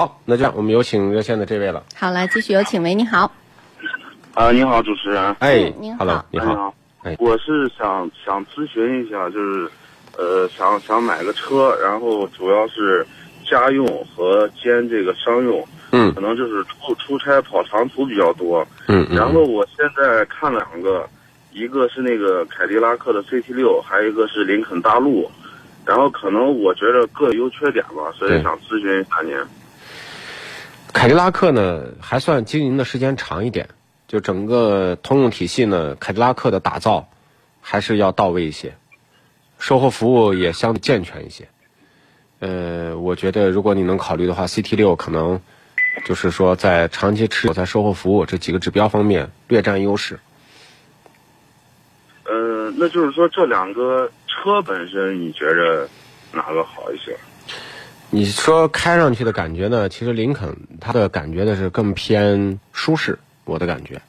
好，那这样我们有请热线的这位了。好，来继续有请。喂，你好。啊，你好，主持人。哎，您好 Hello，你哎好。哎我是想想咨询一下，就是，呃，想想买个车，然后主要是家用和兼这个商用，嗯可能就是出出差跑长途比较多。嗯嗯。然后我现在看两个，一个是那个凯迪拉克的 CT 六，还有一个是林肯大陆。然后可能我觉得各有优缺点吧，所以想咨询一下您。凯迪拉克呢还算经营的时间长一点，就整个通用体系呢，凯迪拉克的打造还是要到位一些，售后服务也相对健全一些。呃，我觉得如果你能考虑的话，CT 六可能就是说在长期持有、在售后服务这几个指标方面略占优势。呃，那就是说这两个车本身，你觉着哪个好一些？你说开上去的感觉呢？其实林肯它的感觉呢是更偏舒适，我的感觉。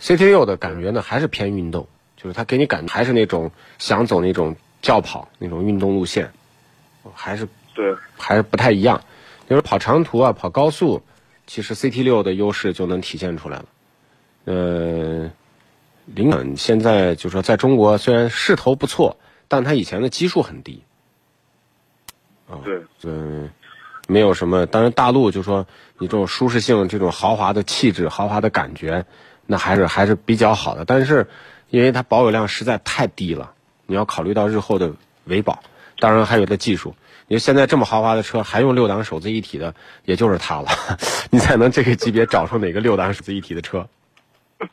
CT 六的感觉呢还是偏运动，就是它给你感觉还是那种想走那种轿跑那种运动路线，还是对，还是不太一样。就是跑长途啊，跑高速，其实 CT 六的优势就能体现出来了。呃，林肯现在就说在中国虽然势头不错，但它以前的基数很低。对，嗯，没有什么。当然，大陆就说你这种舒适性、这种豪华的气质、豪华的感觉，那还是还是比较好的。但是，因为它保有量实在太低了，你要考虑到日后的维保，当然还有的技术。你说现在这么豪华的车还用六档手自一体的，也就是它了。你才能这个级别找出哪个六档手自一体的车？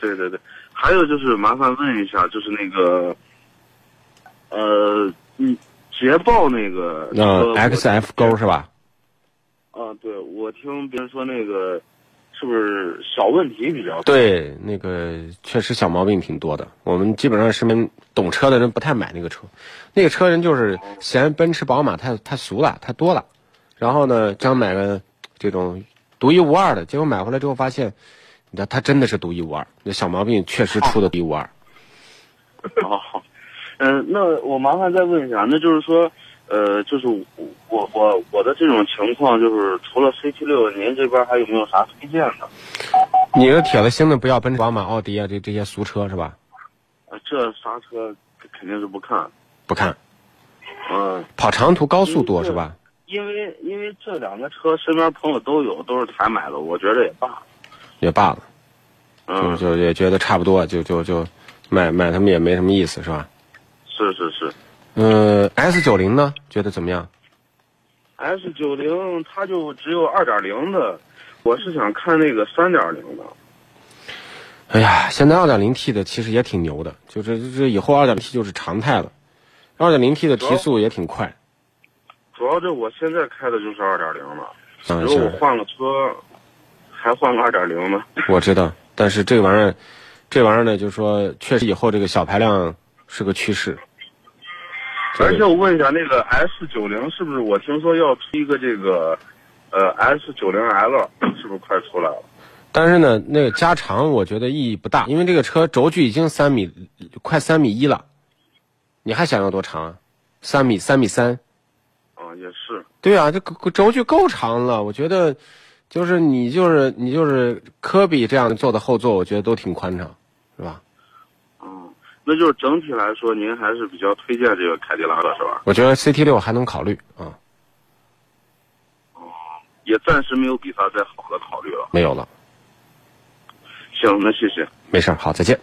对对对，还有就是麻烦问一下，就是那个，呃，你捷豹那个那车我 XF 勾是吧？啊，对，我听别人说那个是不是小问题比较多？对，那个确实小毛病挺多的。我们基本上身边懂车的人不太买那个车，那个车人就是嫌奔驰、宝马太太俗了，太多了。然后呢，想买个这种独一无二的，结果买回来之后发现，你知道它真的是独一无二，那小毛病确实出的独一无二。好 好，嗯、那我麻烦再问一下，那就是说，呃，就是我我我的这种情况，就是除了 CT 六，您这边还有没有啥推荐的？你的铁子心的不要奔驰、宝马、奥迪啊，这这些俗车是吧？呃，这啥车肯定是不看。不看，嗯、跑长途高速多是吧？因为因为这两个车身边朋友都有，都是才买的，我觉得也罢了。也罢了，就嗯，就也觉得差不多，就就就买买他们也没什么意思是吧？是是是嗯，S 九零呢？觉得怎么样？，S 九零它就只有二点零的，我是想看那个三点零的。哎呀，现在二点零 T 的其实也挺牛的，就是就是以后二点零 T 就是常态了。二点零 T 的提速也挺快，主要这我现在开的就是二点零了，嗯，如果我，换个车，还换个二点零呢。我知道。但是这玩意儿，这玩意儿呢，就是说，确实以后这个小排量是个趋势。这个而且我问一下，那个 S 九零是不是我听说要出一个这个，呃，S 九零 L 是不是快出来了？但是呢，那个加长我觉得意义不大，因为这个车轴距已经三米，快三米一了，你还想要多长啊？三米、三米三？啊，也是。对啊，这个轴距够长了，我觉得，就是你就是你就是科比这样坐的后座，我觉得都挺宽敞，是吧？嗯，那就是整体来说，您还是比较推荐这个凯迪拉克是吧？我觉得 CT 六还能考虑啊、哦也暂时没有比它再好的考虑了。没有了，行，那谢谢。没事儿，好，再见。